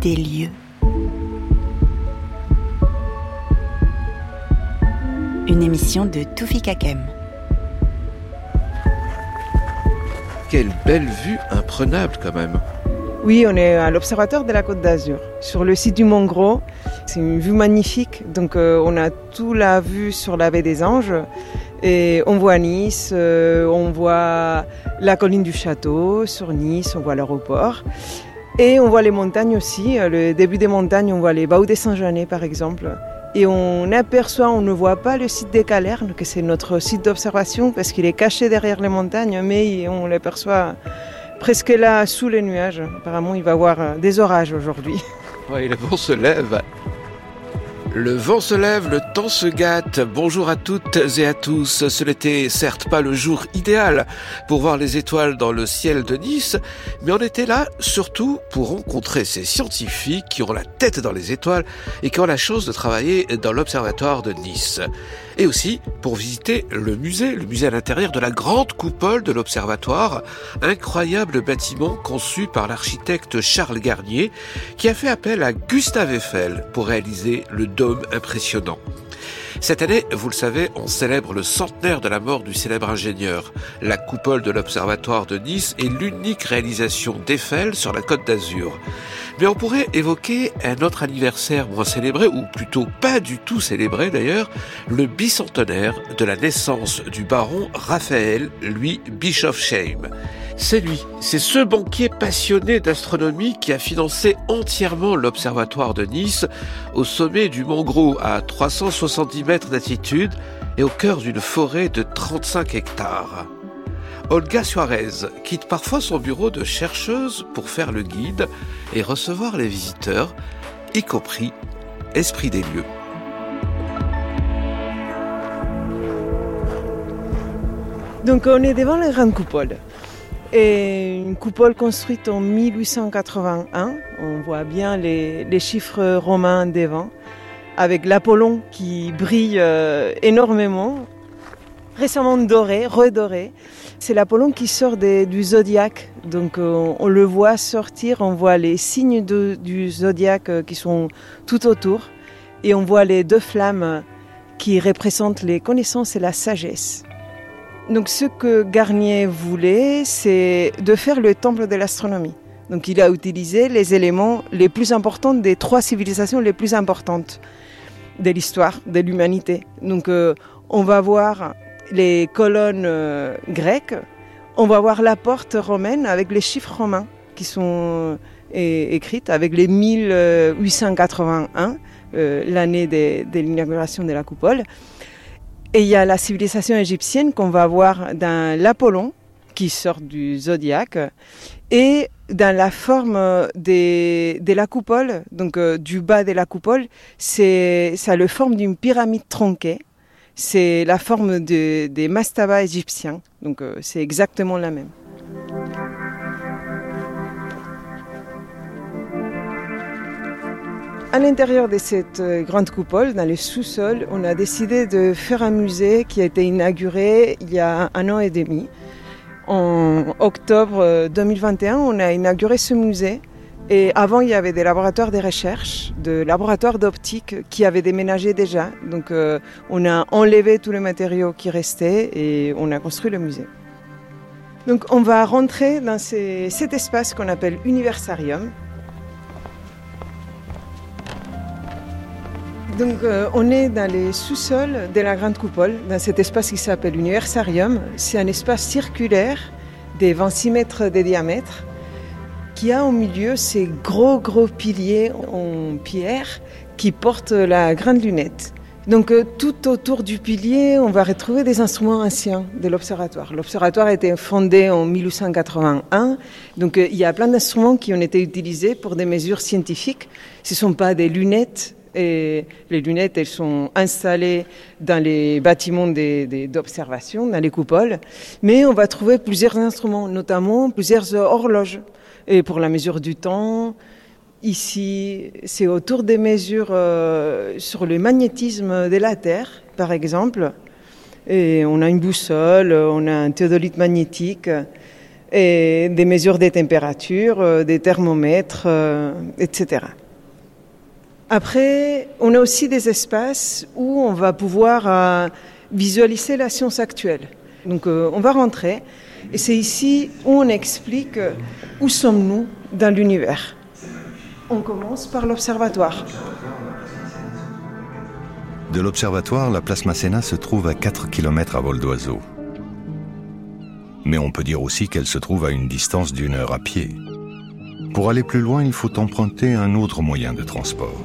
Des lieux. Une émission de Toufi Kakem. Quelle belle vue imprenable quand même. Oui, on est à l'Observatoire de la Côte d'Azur, sur le site du Mont Gros. C'est une vue magnifique, donc euh, on a tout la vue sur la baie des Anges. Et on voit Nice, euh, on voit la colline du château sur Nice, on voit l'aéroport. Et on voit les montagnes aussi. Euh, le début des montagnes, on voit les Baous des Saint-Jeannet par exemple. Et on aperçoit, on ne voit pas le site des Calernes, que c'est notre site d'observation parce qu'il est caché derrière les montagnes, mais on l'aperçoit presque là sous les nuages. Apparemment, il va y avoir euh, des orages aujourd'hui. Oui, le vent se lève. Le vent se lève, le temps se gâte. Bonjour à toutes et à tous. Ce n'était certes pas le jour idéal pour voir les étoiles dans le ciel de Nice, mais on était là surtout pour rencontrer ces scientifiques qui ont la tête dans les étoiles et qui ont la chance de travailler dans l'observatoire de Nice et aussi pour visiter le musée, le musée à l'intérieur de la grande coupole de l'observatoire, incroyable bâtiment conçu par l'architecte Charles Garnier, qui a fait appel à Gustave Eiffel pour réaliser le impressionnant. Cette année, vous le savez, on célèbre le centenaire de la mort du célèbre ingénieur. La coupole de l'Observatoire de Nice est l'unique réalisation d'Eiffel sur la côte d'Azur. Mais on pourrait évoquer un autre anniversaire moins célébré, ou plutôt pas du tout célébré d'ailleurs, le bicentenaire de la naissance du baron Raphaël, lui Bischofsheim. C'est lui, c'est ce banquier passionné d'astronomie qui a financé entièrement l'observatoire de Nice au sommet du Mont Gros à 370 mètres d'altitude et au cœur d'une forêt de 35 hectares. Olga Suarez quitte parfois son bureau de chercheuse pour faire le guide et recevoir les visiteurs, y compris Esprit des lieux. Donc on est devant la grande coupole. Et une coupole construite en 1881. On voit bien les, chiffres romains devant, avec l'Apollon qui brille euh, énormément, récemment doré, redoré. C'est l'Apollon qui sort du zodiaque. Donc euh, on, le voit sortir, on voit les signes du zodiaque euh, qui sont tout autour. Et on voit les deux flammes qui représentent les connaissances et la sagesse. Donc ce que Garnier voulait, c'est de faire le temple de l'astronomie. Donc il a utilisé les éléments les plus importants des trois civilisations les plus importantes de l'histoire de l'humanité. Donc euh, on va voir les colonnes euh, grecques, on va voir la porte romaine avec les chiffres romains qui sont euh, écrites avec les 1881, l'année de, de l'inauguration de la coupole. Et il y a la civilisation égyptienne qu'on va voir dans l'Apollon, qui sort du zodiaque, et dans la forme de la coupole, donc euh, du bas de la coupole, c'est ça a la forme d'une pyramide tronquée. C'est la forme des mastabas égyptiens, donc euh, c'est exactement la même. À l'intérieur de cette euh, grande coupole, dans les sous-sols, on a décidé de faire un musée qui a été inauguré il y a un an et demi. En octobre 2021, euh, on a inauguré ce musée. Et avant, il y avait des laboratoires de recherche, des laboratoires d'optique qui avaient déménagé déjà. Donc, euh, on a enlevé tous les matériaux qui restaient et on a construit le musée. Donc, on va rentrer dans cet espace qu'on appelle Universarium. Donc, euh, on est dans les sous-sols de la Grande Coupole, dans cet espace qui s'appelle Universarium. C'est un espace circulaire de 26 mètres de diamètre qui a au milieu ces gros, gros piliers en pierre qui portent la grande lunette. Donc euh, tout autour du pilier, on va retrouver des instruments anciens de l'observatoire. L'observatoire a été fondé en 1881, donc euh, il y a plein d'instruments qui ont été utilisés pour des mesures scientifiques. Ce ne sont pas des lunettes et les lunettes, elles sont installées dans les bâtiments d'observation, dans les coupoles. Mais on va trouver plusieurs instruments, notamment plusieurs horloges. Et pour la mesure du temps, ici, c'est autour des mesures euh, sur le magnétisme de la Terre, par exemple. Et on a une boussole, on a un théodolite magnétique. et des mesures de température, des thermomètres, etc. Après, on a aussi des espaces où on va pouvoir visualiser la science actuelle. Donc on va rentrer et c'est ici où on explique où sommes-nous dans l'univers. On commence par l'observatoire. De l'observatoire, la place Masséna se trouve à 4 km à vol d'oiseau. Mais on peut dire aussi qu'elle se trouve à une distance d'une heure à pied. Pour aller plus loin, il faut emprunter un autre moyen de transport.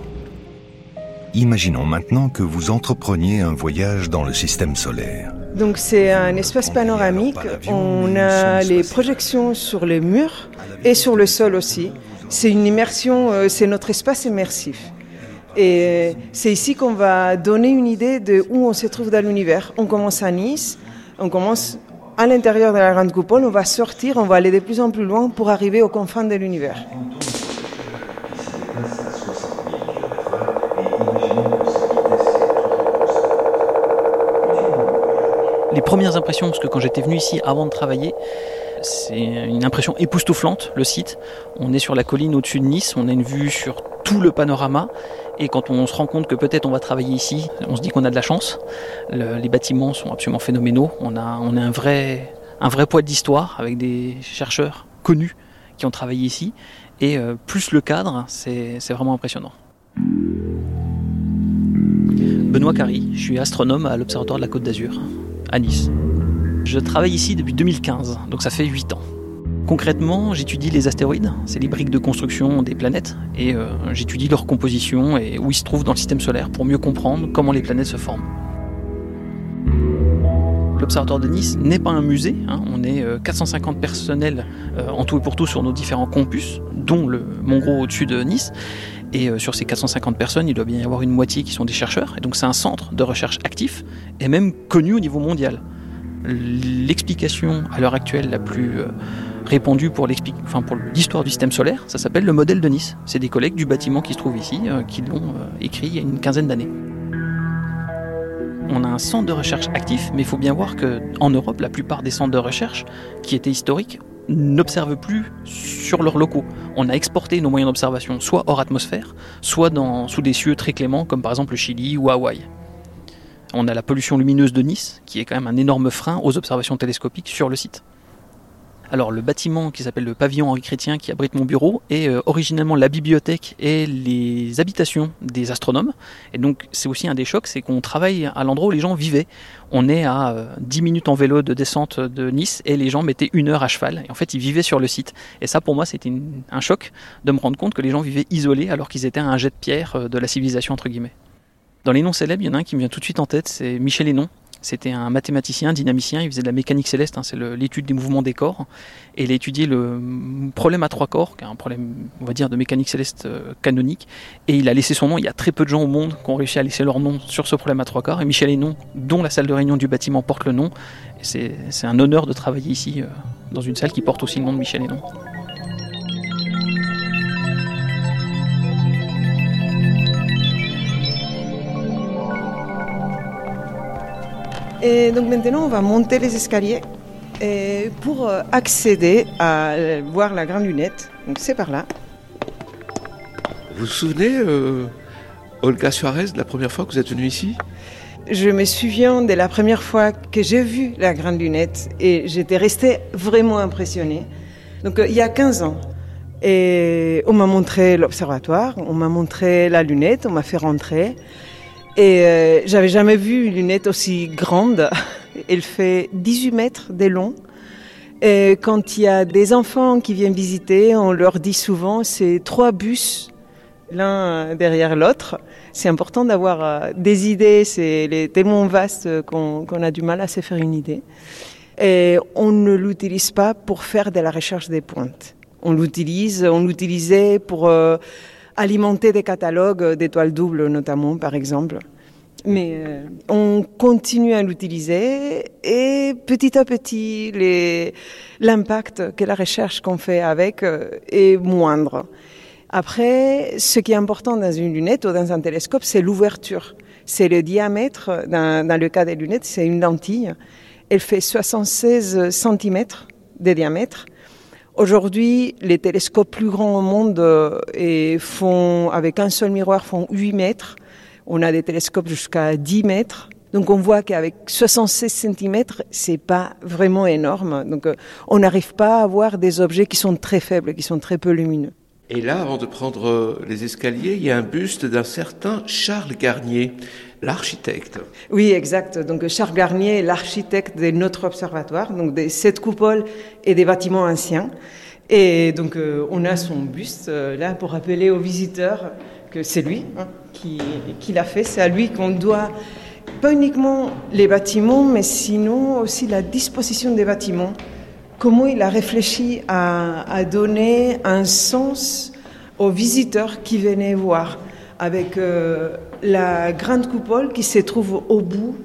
Imaginons maintenant que vous entrepreniez un voyage dans le système solaire. Donc c'est un espace panoramique. On a les projections sur les murs et sur le sol aussi. C'est une immersion, euh, c'est notre espace immersif. Et c'est ici qu'on va donner une idée de où on se trouve dans l'univers. On commence à Nice, on commence à l'intérieur de la grande coupole, on va sortir, on va aller de plus en plus loin pour arriver aux confins de l'univers. Premières impressions, parce que quand j'étais venu ici avant de travailler, c'est une impression époustouflante, le site. On est sur la colline au-dessus de Nice, on a une vue sur tout le panorama. Et quand on se rend compte que peut-être on va travailler ici, on se dit qu'on a de la chance. les bâtiments sont absolument phénoménaux. On a, on a un, vrai, un vrai poids d'histoire avec des chercheurs connus qui ont travaillé ici. Et euh, plus le cadre, c'est vraiment impressionnant. Benoît Carry, je suis astronome à l'Observatoire de la Côte d'Azur à Nice. Je travaille ici depuis 2015, donc ça fait 8 ans. Concrètement, j'étudie les astéroïdes, c'est les briques de construction des planètes, et euh, j'étudie leur composition et où ils se trouvent dans le système solaire pour mieux comprendre comment les planètes se forment. L'Observatoire de Nice n'est pas un musée, hein. on est 450 euh, personnels euh, en tout et pour tout sur nos différents campus, dont le Mont-Gros au-dessus de Nice, et sur ces 450 personnes, il doit bien y avoir une moitié qui sont des chercheurs. Et donc c'est un centre de recherche actif et même connu au niveau mondial. L'explication à l'heure actuelle la plus euh, répandue pour l'histoire du système solaire, ça s'appelle le modèle de Nice. C'est des collègues du bâtiment qui se trouve ici euh, qui l'ont euh, écrit il y a une quinzaine d'années. On a un centre de recherche actif, mais il faut bien voir qu'en Europe, la plupart des centres de recherche qui étaient historiques n'observent plus sur leurs locaux. On a exporté nos moyens d'observation soit hors atmosphère, soit dans, sous des cieux très cléments comme par exemple le Chili ou Hawaï. On a la pollution lumineuse de Nice, qui est quand même un énorme frein aux observations télescopiques sur le site. Alors le bâtiment qui s'appelle le pavillon Henri Chrétien qui abrite mon bureau est euh, originellement la bibliothèque et les habitations des astronomes. Et donc c'est aussi un des chocs, c'est qu'on travaille à l'endroit où les gens vivaient. On est à 10 euh, minutes en vélo de descente de Nice et les gens mettaient une heure à cheval. Et en fait ils vivaient sur le site. Et ça pour moi c'était un choc de me rendre compte que les gens vivaient isolés alors qu'ils étaient un jet de pierre euh, de la civilisation entre guillemets. Dans les noms célèbres, il y en a un qui me vient tout de suite en tête, c'est Michel Hénon, c'était un mathématicien, dynamicien, il faisait de la mécanique céleste, hein, c'est l'étude des mouvements des corps. Et il a étudié le problème à trois corps, qui est un problème, on va dire, de mécanique céleste euh, canonique. Et il a laissé son nom, il y a très peu de gens au monde qui ont réussi à laisser leur nom sur ce problème à trois corps. Et Michel Hénon, dont la salle de réunion du bâtiment porte le nom, c'est un honneur de travailler ici, euh, dans une salle qui porte aussi le nom de Michel Hénon. Et donc maintenant, on va monter les escaliers pour euh, accéder à voir la grande lunette. Donc c'est par là. Vous vous souvenez, euh, Olga Suarez, de la première fois que vous êtes venue ici? Je me souviens de la première fois que j'ai vu la grande lunette et j'étais restée vraiment impressionnée. Donc euh, il y a 15 ans. Et on m'a montré l'observatoire, on m'a montré la lunette, on m'a fait rentrer. Et euh, j'avais jamais vu une lunette aussi grande. Elle fait 18 mètres de long. Et quand il y a des enfants qui viennent visiter, on leur dit souvent c'est trois bus l'un derrière l'autre. C'est important d'avoir euh, des idées, c'est tellement vaste qu'on a du mal à se faire une idée. Et on ne l'utilise pas pour faire de la recherche des pointes. On l'utilise, on l'utilisait pour euh, alimenter des catalogues d'étoiles doubles notamment, par exemple. Mais euh, on continue à l'utiliser et petit à petit, l'impact que la recherche qu'on fait avec euh, est moindre. Après, ce qui est important dans une lunette ou dans un télescope, c'est l'ouverture. C'est le diamètre. Dans, dans, le cas des lunettes, c'est une lentille. Elle fait 76 cm de diamètre. Aujourd'hui, les télescopes plus grands au monde euh, et font, avec un seul miroir, font 8 mètres. On a des télescopes jusqu'à 10 mètres. Donc on voit qu'avec 76 cm, c'est pas vraiment énorme. Donc euh, on n'arrive pas à voir des objets qui sont très faibles, qui sont très peu lumineux. Et là, avant de prendre euh, les escaliers, il y a un buste d'un certain Charles Garnier, l'architecte. Oui, exact. Donc Charles Garnier est l'architecte de notre observatoire, donc des sept coupoles et des bâtiments anciens. Et donc euh, on a son buste là pour rappeler aux visiteurs que c'est lui hein, qui l'a fait. C'est à lui qu'on doit pas uniquement les bâtiments, mais sinon aussi la disposition des bâtiments. Comment il a réfléchi à, donner un sens aux visiteurs qui venaient voir, avec euh, la grande coupole qui se trouve au bout,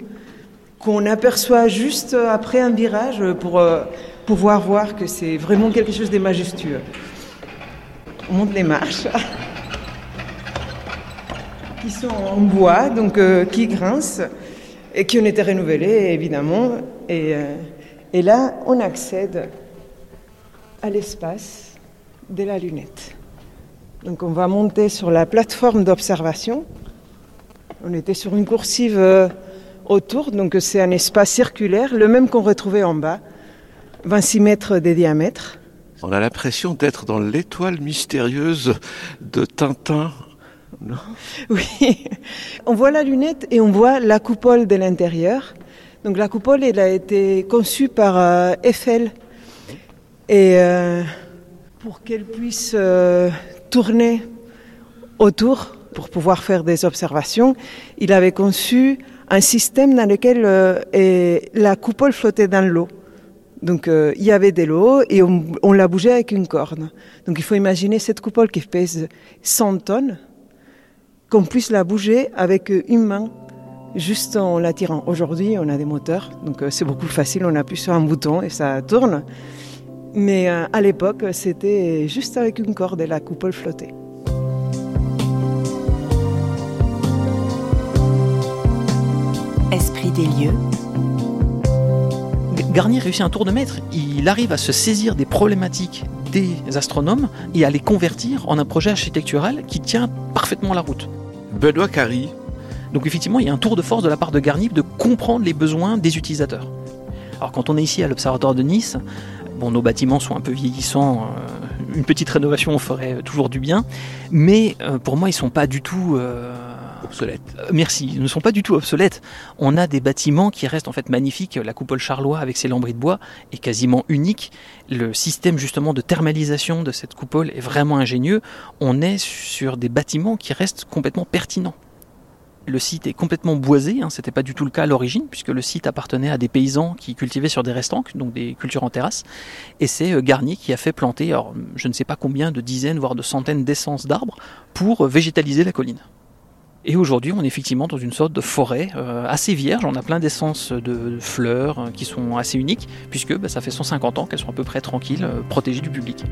qu'on aperçoit juste après un virage pour euh, pouvoir voir que c'est vraiment quelque chose de majestueux. On monte les marches. qui sont en bois, donc euh, qui grincent et qui ont été renouvelés, évidemment. Et là, on accède à l'espace de la lunette. Donc on va monter sur la plateforme d'observation. On était sur une coursive euh, autour, donc c'est un espace circulaire, le même qu'on retrouvait en bas, 26 mètres de diamètre. On a l'impression d'être dans l'étoile mystérieuse de Tintin non? Oui, on voit la lunette et on voit la coupole de l'intérieur. Donc la coupole, elle a été conçue par euh, Eiffel. Et euh, pour qu'elle puisse euh, tourner autour, pour pouvoir faire des observations, il avait conçu un système dans lequel la coupole flottait dans l'eau. Donc il y avait de l'eau et on, la bougeait avec une corne. Donc il faut imaginer cette coupole qui pèse 100 tonnes qu'on puisse la bouger avec une main juste en la tirant. Aujourd'hui, on a des moteurs, donc euh, c'est beaucoup plus facile, on appuie sur un bouton et ça tourne. Mais euh, à l'époque, c'était juste avec une corde et la coupole flottait. Esprit des lieux. Garnier réussit un tour de maître. Il arrive à se saisir des problématiques des astronomes et à les convertir en un projet architectural qui tient parfaitement la route. Benoît Carry. Donc effectivement, il y a un tour de force de la part de Garnier de comprendre les besoins des utilisateurs. Alors quand on est ici à l'Observatoire de Nice, bon, nos bâtiments sont un peu vieillissants, euh, une petite rénovation ferait toujours du bien, mais euh, pour moi, ils sont pas du tout euh, obsolètes. merci, ils ne sont pas du tout obsolètes. On a des bâtiments qui restent en fait magnifiques. La coupole charlois avec ses lambris de bois est quasiment unique. Le système justement de thermalisation de cette coupole est vraiment ingénieux. On est sur des bâtiments qui restent complètement pertinents. Le site est complètement boisé, hein, c'était pas du tout le cas à l'origine, puisque le site appartenait à des paysans qui cultivaient sur des restants, donc des cultures en terrasse. Et c'est euh, Garnier qui a fait planter, je ne sais pas combien de dizaines, voire de centaines d'essences d'arbres pour euh, végétaliser la colline. Et aujourd'hui, on est effectivement dans une sorte de forêt euh, assez vierge. On a plein d'essences de fleurs qui sont assez uniques, puisque bah, ça fait 150 ans qu'elles sont à peu près tranquilles, protégées du public.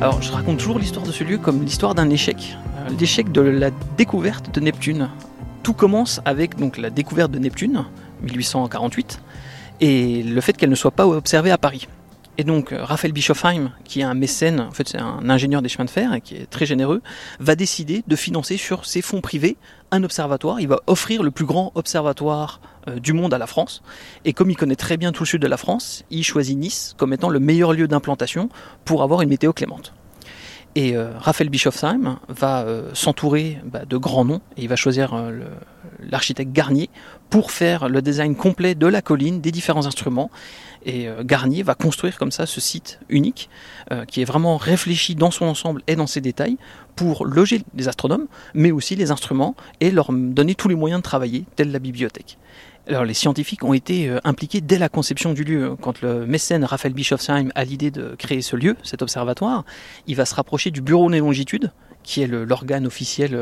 Alors, je raconte toujours l'histoire de ce lieu comme l'histoire d'un échec, l'échec de la découverte de Neptune. Tout commence avec la découverte de Neptune, 1848, et le fait qu'elle ne soit pas observée à Paris. Et donc, euh, Raphaël Bischofheim, qui est un mécène, en fait c'est un ingénieur des chemins de fer et qui est très généreux, va décider de financer sur ses fonds privés un observatoire. Il va offrir le plus grand observatoire euh, du monde à la France. Et comme il connaît très bien tout le sud de la France, il choisit Nice comme étant le meilleur lieu d'implantation pour avoir une météo clémente. Et euh, Raphaël Bischofsheim va s'entourer bah, de grands noms et il va choisir l'architecte Garnier pour faire le design complet de la colline, des différents instruments. Et euh, Garnier va construire comme ça ce site unique, euh, qui est vraiment réfléchi dans son ensemble et dans ses détails, pour loger les astronomes, mais aussi les instruments, et leur donner tous les moyens de travailler, telle la bibliothèque. Alors, les scientifiques ont été euh, impliqués dès la conception du lieu. Quand le mécène Raphaël Bischofsheim a l'idée de créer ce lieu, cet observatoire, il va se rapprocher du bureau des longitudes, qui est l'organe officiel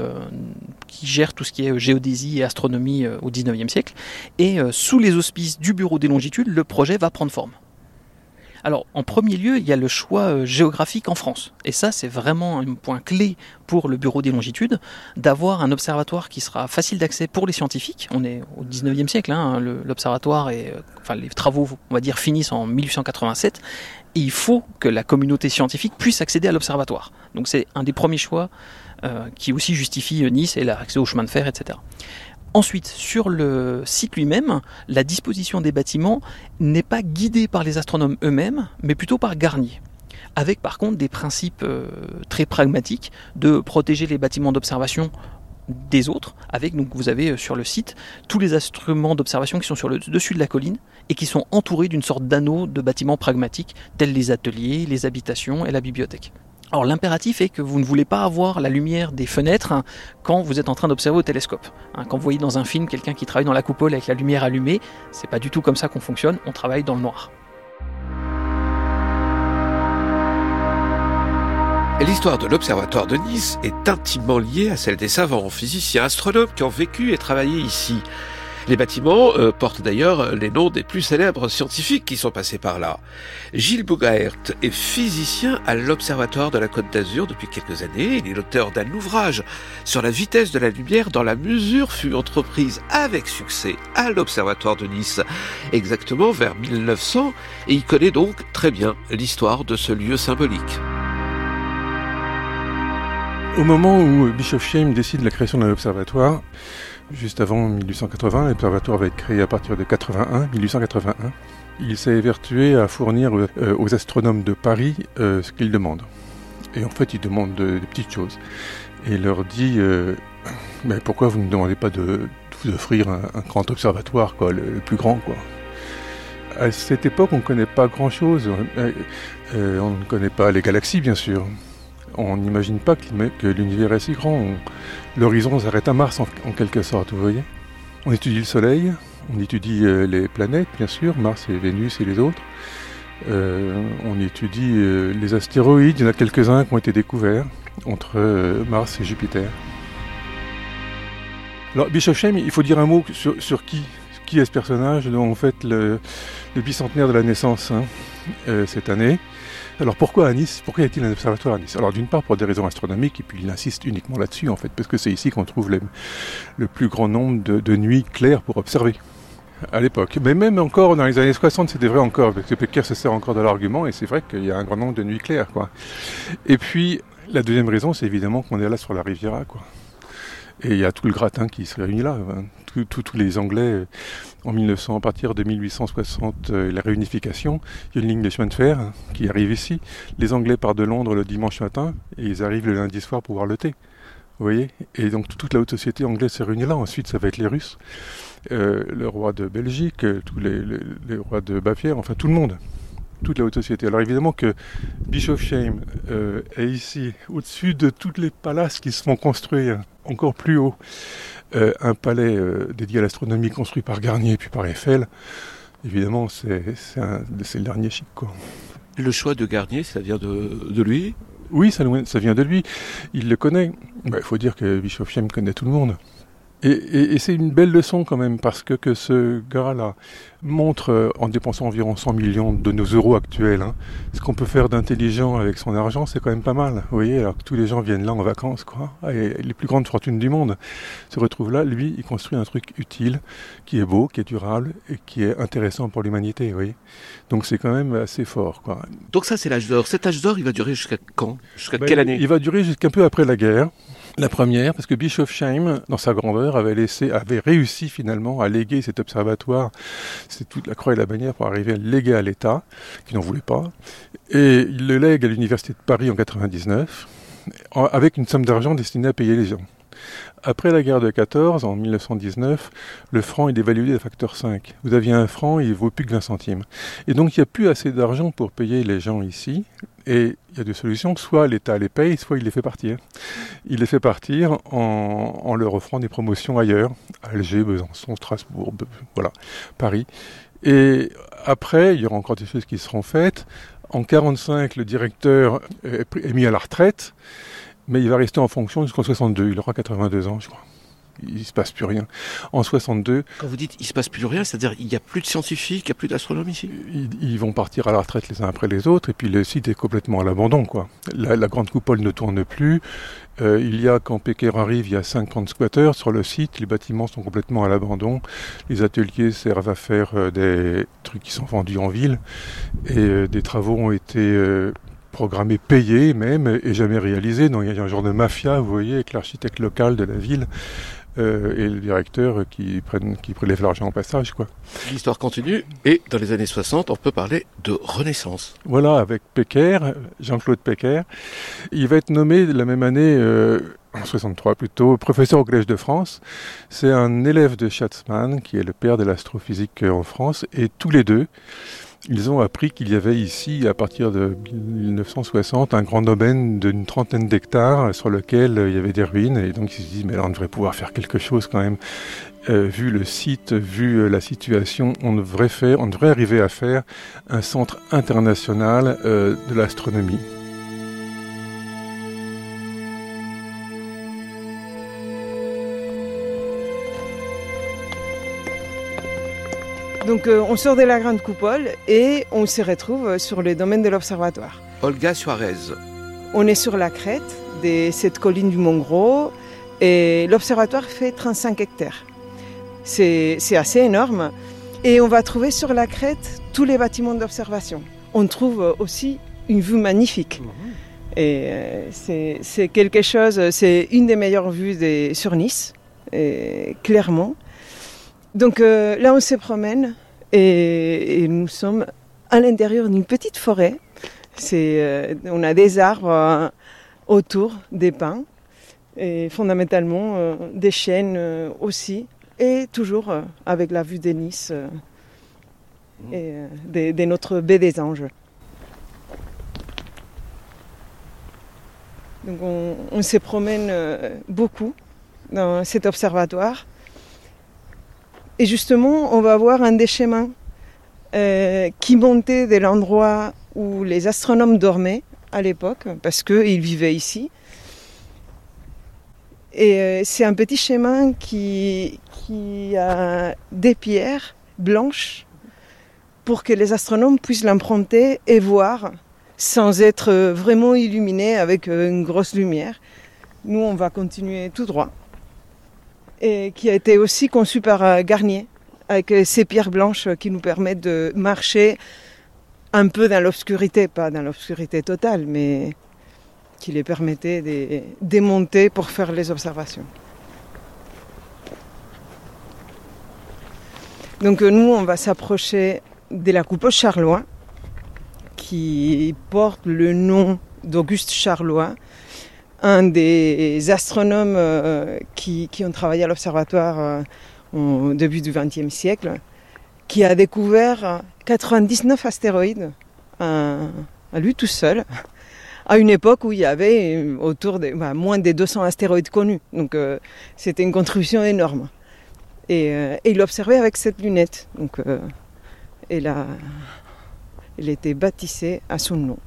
qui gère tout ce qui est géodésie et astronomie au XIXe siècle. Et sous les auspices du bureau des longitudes, le projet va prendre forme. Alors, en premier lieu, il y a le choix euh, géographique en France. Et ça, c'est vraiment un point clé pour le Bureau des longitudes, d'avoir un observatoire qui sera facile d'accès pour les scientifiques. On est au 19e siècle, hein, l'observatoire et euh, enfin, les travaux, on va dire, finissent en 1887. Et il faut que la communauté scientifique puisse accéder à l'observatoire. Donc c'est un des premiers choix euh, qui aussi justifie Nice et l'accès au chemin de fer, etc. Ensuite, sur le site lui-même, la disposition des bâtiments n'est pas guidée par les astronomes eux-mêmes, mais plutôt par Garnier. Avec par contre des principes euh, très pragmatiques de protéger les bâtiments d'observation des autres, avec donc vous avez euh, sur le site tous les instruments d'observation qui sont sur le dessus de la colline et qui sont entourés d'une sorte d'anneau de bâtiments pragmatiques tels les ateliers, les habitations et la bibliothèque. Alors l'impératif est que vous ne voulez pas avoir la lumière des fenêtres quand vous êtes en train d'observer au télescope. Hein, quand vous voyez dans un film quelqu'un qui travaille dans la coupole avec la lumière allumée, c'est pas du tout comme ça qu'on fonctionne, on travaille dans le noir. L'histoire de l'Observatoire de Nice est intimement liée à celle des savants, physiciens, astronomes qui ont vécu et travaillé ici. Les bâtiments euh, portent d'ailleurs les noms des plus célèbres scientifiques qui sont passés par là. Gilles Bougaert est physicien à l'Observatoire de la Côte d'Azur depuis quelques années. Il est l'auteur d'un ouvrage sur la vitesse de la lumière dans la mesure fut entreprise avec succès à l'Observatoire de Nice, exactement vers 1900, et il connaît donc très bien l'histoire de ce lieu symbolique. Au moment où Bischofsheim décide la création d'un observatoire, juste avant 1880. L'observatoire va être créé à partir de 81, 1881. Il s'est évertué à fournir euh, aux astronomes de Paris euh, ce qu'ils demandent. Et en fait, il demande des petites choses. Et il leur dit euh, mais pourquoi vous ne demandez pas de, vous offrir un, grand observatoire, quoi, le, plus grand, quoi? À cette époque, on ne connaît pas grand-chose. on ne connaît pas les galaxies, bien sûr. On n'imagine pas que l'univers est si grand. L'horizon s'arrête à Mars en, quelque sorte, vous voyez. On étudie le Soleil, on étudie euh, les planètes, bien sûr, Mars et Vénus et les autres. Euh, on étudie euh, les astéroïdes, il y en a quelques-uns qui ont été découverts entre Mars et Jupiter. Alors, Bischofsheim, il faut dire un mot sur, qui, ce personnage dont on fête le, bicentenaire de la naissance hein, cette année. Alors pourquoi à Nice? Pourquoi y a-t-il un observatoire à Nice? Alors d'une part pour des raisons astronomiques, et puis il insiste uniquement là-dessus en fait, parce que c'est ici qu'on trouve le plus grand nombre de, nuits claires pour observer à l'époque. Mais même encore dans les années 60, c'était vrai encore, parce que Pecker se sert encore de l'argument, et c'est vrai qu'il y a un grand nombre de nuits claires. Et puis, la deuxième raison, c'est évidemment qu'on est là sur la Riviera. Quoi. Et il y a tout le gratin qui se réunit là. Hein. Tous les Anglais, euh, en 1900, à partir de 1860, euh, la réunification, il y a une ligne de chemin de fer hein, qui arrive ici. Les Anglais partent de Londres le dimanche matin et ils arrivent le lundi soir pour boire le thé. Vous voyez? Et donc toute la haute société anglaise s'est réunie là. Ensuite, ça va être les Russes, euh, le roi de Belgique, tous les, rois de Bavière, enfin tout le monde toute la haute société. Alors évidemment que Bischofsheim euh, est ici, au-dessus de tous les palaces qui se font construire encore plus haut. Euh, un palais euh, dédié à l'astronomie construit par Garnier puis par Eiffel. Évidemment, c'est le dernier chic. Quoi. Le choix de Garnier, ça vient de, lui? Oui, ça, ça, vient de lui. Il le connaît. Bah, il faut dire que Bischofsheim connaît tout le monde. Et, c'est une belle leçon quand même, parce que, que ce gars-là montre, euh, en dépensant environ 100 millions de nos euros actuels, hein, ce qu'on peut faire d'intelligent avec son argent, c'est quand même pas mal. Vous voyez, alors que tous les gens viennent là en vacances, quoi. Et les plus grandes fortunes du monde se retrouvent là. Lui, il construit un truc utile, qui est beau, qui est durable et qui est intéressant pour l'humanité, vous voyez. Donc c'est quand même assez fort, quoi. Donc ça, c'est l'âge d'or. Cet âge d'or, il va durer jusqu'à quand? Jusqu'à ben, quelle année? Il va durer jusqu'à peu après la guerre. La première, parce que Bischofsheim, dans sa grandeur, avait laissé, avait réussi finalement à léguer cet observatoire. C'est toute la croix et la bannière pour arriver à le léguer à l'État, qui n'en voulait pas. Et il le lègue à l'Université de Paris en 99, avec une somme d'argent destinée à payer les gens. Après la guerre de 14, en 1919, le franc est dévalué de facteur 5. Vous aviez un franc, il vaut plus que 20 centimes. Et donc il n'y a plus assez d'argent pour payer les gens ici. Et il y a deux solutions, soit l'État les paye, soit il les fait partir. Il les fait partir en, leur offrant des promotions ailleurs, Alger, Besançon, Strasbourg, voilà, Paris. Et après, il y aura encore des choses qui seront faites. En 1945, le directeur est mis à la retraite mais il va rester en fonction jusqu'en 62. Il aura 82 ans, je crois. Il ne se passe plus rien. En 62... Quand vous dites il se passe plus rien, c'est-à-dire il n'y a plus de scientifiques, il n'y a plus d'astronomes ici? ils, vont partir à la retraite les uns après les autres, et puis le site est complètement à l'abandon. quoi. La, la, grande coupole ne tourne plus. Euh, il y a, quand Péker arrive, il y a 50 squatteurs sur le site, les bâtiments sont complètement à l'abandon. Les ateliers servent à faire euh, des trucs qui sont vendus en ville, et euh, des travaux ont été euh, programmés, payés même, et jamais réalisés. Donc il y a un genre de mafia, vous voyez, avec l'architecte local de la ville. Euh, et le directeur qui, prennent, qui prélève l'argent au passage. quoi. L'histoire continue et dans les années 60, on peut parler de renaissance. Voilà, avec Pecker, Jean-Claude Pecker. Il va être nommé la même année, euh, en 63 plutôt, professeur au Collège de France. C'est un élève de Schatzmann, qui est le père de l'astrophysique en France, et tous les deux, ils ont appris qu'il y avait ici, à partir de 1960, un grand domaine d'une trentaine d'hectares sur lequel il y avait des ruines. Et donc ils se disent, mais là on devrait pouvoir faire quelque chose quand même. Euh, vu le site, vu la situation, on devrait, faire, on devrait arriver à faire un centre international euh, de l'astronomie. Donc euh, on sort de la grande coupole et on se retrouve sur le domaine de l'observatoire. Olga Suarez. On est sur la crête de cette colline du Mont Gros et l'observatoire fait 35 hectares. C'est assez énorme et on va trouver sur la crête tous les bâtiments d'observation. On trouve aussi une vue magnifique. Et euh, c'est quelque chose, c'est une des meilleures vues des, sur Nice, et, clairement. Donc euh, là, on se promène et, et nous sommes à l'intérieur d'une petite forêt. Euh, on a des arbres euh, autour, des pins, et fondamentalement des chênes aussi, et toujours avec la vue de Nice et de, de notre baie des Anges. Donc on, on se promène beaucoup dans cet observatoire. Et justement, on va voir un des chemins euh, qui montait de l'endroit où les astronomes dormaient à l'époque, parce qu'ils vivaient ici. Et euh, c'est un petit chemin qui, qui a des pierres blanches pour que les astronomes puissent l'emprunter et voir sans être vraiment illuminés avec une grosse lumière. Nous, on va continuer tout droit et qui a été aussi conçu par Garnier, avec ces pierres blanches qui nous permettent de marcher un peu dans l'obscurité, pas dans l'obscurité totale, mais qui les permettait de démonter pour faire les observations. Donc nous, on va s'approcher de la coupole Charlois, qui porte le nom d'Auguste Charlois, un des astronomes euh, qui, ont travaillé à l'observatoire euh, au début du XXe siècle, qui a découvert 99 astéroïdes à, lui tout seul, à une époque où il y avait autour de bah, moins de 200 astéroïdes connus. Donc euh, c'était une contribution énorme. Et, et, il observait avec cette lunette. Donc elle, a, elle était baptisée à son nom.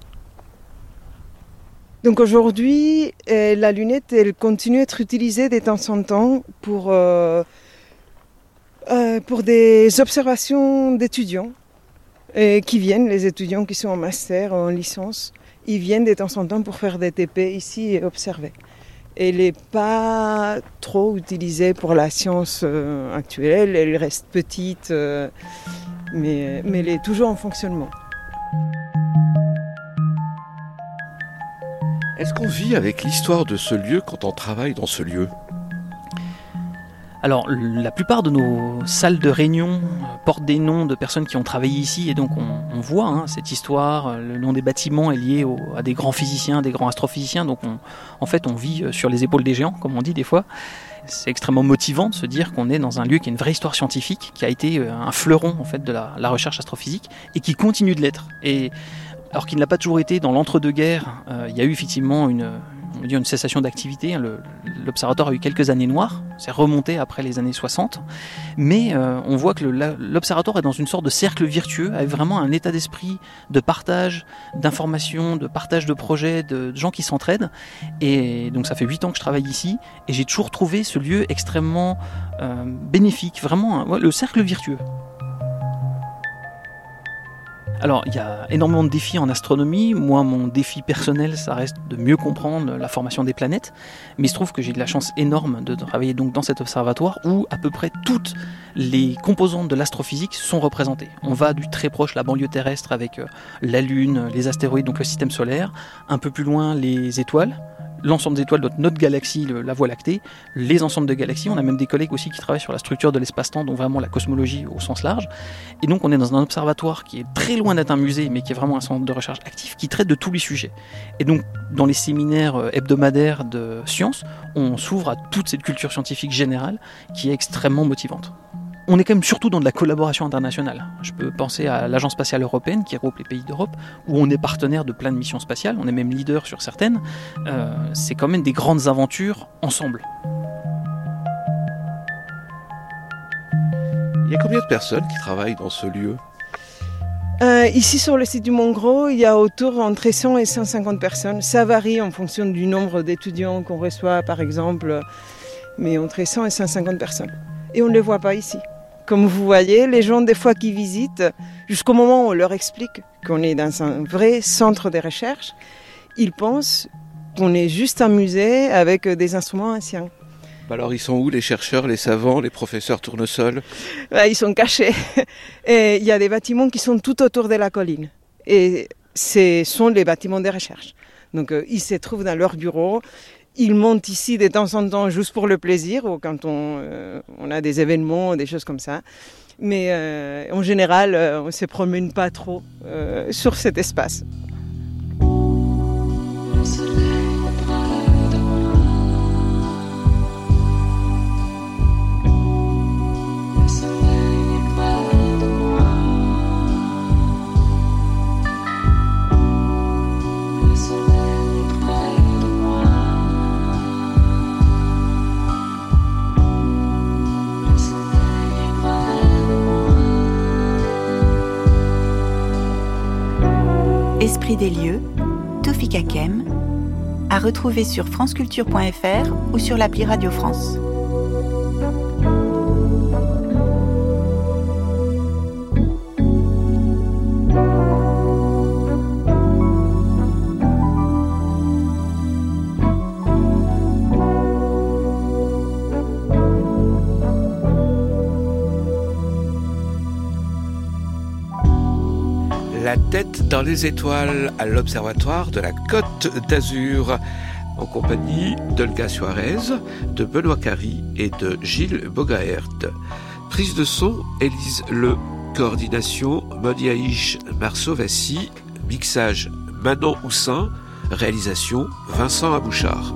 Donc aujourd'hui, euh, la lunette, elle continue à être utilisée de temps en temps pour, euh, euh, pour des observations d'étudiants qui viennent, les étudiants qui sont en master en licence, ils viennent de temps en temps pour faire des TP ici et observer. Elle n'est pas trop utilisée pour la science actuelle, elle reste petite, mais, mais elle est toujours en fonctionnement. Est-ce qu'on vit avec l'histoire de ce lieu quand on travaille dans ce lieu? Alors, la plupart de nos salles de réunion portent des noms de personnes qui ont travaillé ici, et donc on, voit hein, cette histoire. Le nom des bâtiments est lié à des grands physiciens, des grands astrophysiciens, donc on, en fait on vit sur les épaules des géants, comme on dit des fois. C'est extrêmement motivant de se dire qu'on est dans un lieu qui a une vraie histoire scientifique, qui a été un fleuron en fait de la, la recherche astrophysique, et qui continue de l'être. Et alors qu'il n'a pas toujours été dans l'entre-deux-guerres, euh, il y a eu effectivement une, cessation d'activité. L'observatoire a eu quelques années noires, c'est remonté après les années 60, mais euh, on voit que l'observatoire est dans une sorte de cercle virtueux, avec vraiment un état d'esprit de partage d'informations, de partage de projets, de, gens qui s'entraident. Et donc ça fait 8 ans que je travaille ici, et j'ai toujours trouvé ce lieu extrêmement euh, bénéfique, vraiment le cercle virtueux. Alors, il y a énormément de défis en astronomie. Moi, mon défi personnel, ça reste de mieux comprendre la formation des planètes. Mais il se trouve que j'ai de la chance énorme de travailler donc dans cet observatoire où à peu près toutes les composantes de l'astrophysique sont représentées. On va du très proche, la banlieue terrestre, avec euh, la Lune, les astéroïdes, donc le système solaire. Un peu plus loin, les étoiles l'ensemble des étoiles de notre galaxie, la Voie lactée, les ensembles de galaxies. On a même des collègues aussi qui travaillent sur la structure de l'espace-temps, donc vraiment la cosmologie au sens large. Et donc on est dans un observatoire qui est très loin d'être un musée, mais qui est vraiment un centre de recherche actif qui traite de tous les sujets. Et donc dans les séminaires euh, hebdomadaires de sciences, on s'ouvre à toute cette culture scientifique générale qui est extrêmement motivante on est quand même surtout dans de la collaboration internationale. Je peux penser à l'Agence spatiale européenne qui regroupe les pays d'Europe, où on est partenaire de plein de missions spatiales, on est même leader sur certaines. Euh, c'est quand même des grandes aventures ensemble. Il y a combien de personnes qui travaillent dans ce lieu? Euh, ici sur le site du Mont Gros, il y a autour entre 100 et 150 personnes. Ça varie en fonction du nombre d'étudiants qu'on reçoit, par exemple, mais entre 100 et 150 personnes. Et on ne les voit pas ici. Comme vous voyez, les gens des fois qui visitent, jusqu'au moment où on leur explique qu'on est dans un vrai centre de recherche, ils pensent qu'on est juste un musée avec des instruments anciens. Bah alors ils sont où les chercheurs, les savants, les professeurs tournesol Ils sont cachés. Et il y a des bâtiments qui sont tout autour de la colline. Et ce sont les bâtiments de recherche. Donc euh, ils se trouvent dans leur bureau. Ils montent ici de temps en temps juste pour le plaisir ou quand on, euh, a des événements, des choses comme ça. Mais euh, en général, euh, on ne se promène pas trop sur cet espace. Retrouver sur franceculture.fr ou sur l'appli Radio France. Tête dans les étoiles à l'Observatoire de la Côte d'Azur, en compagnie d'Olga Suarez, de Benoît Carry et de Gilles Bogaert. Prise de son, Élise Le. Coordination, Modiaïch Marceau-Vassy. Mixage, Manon Houssin. Réalisation, Vincent Abouchard.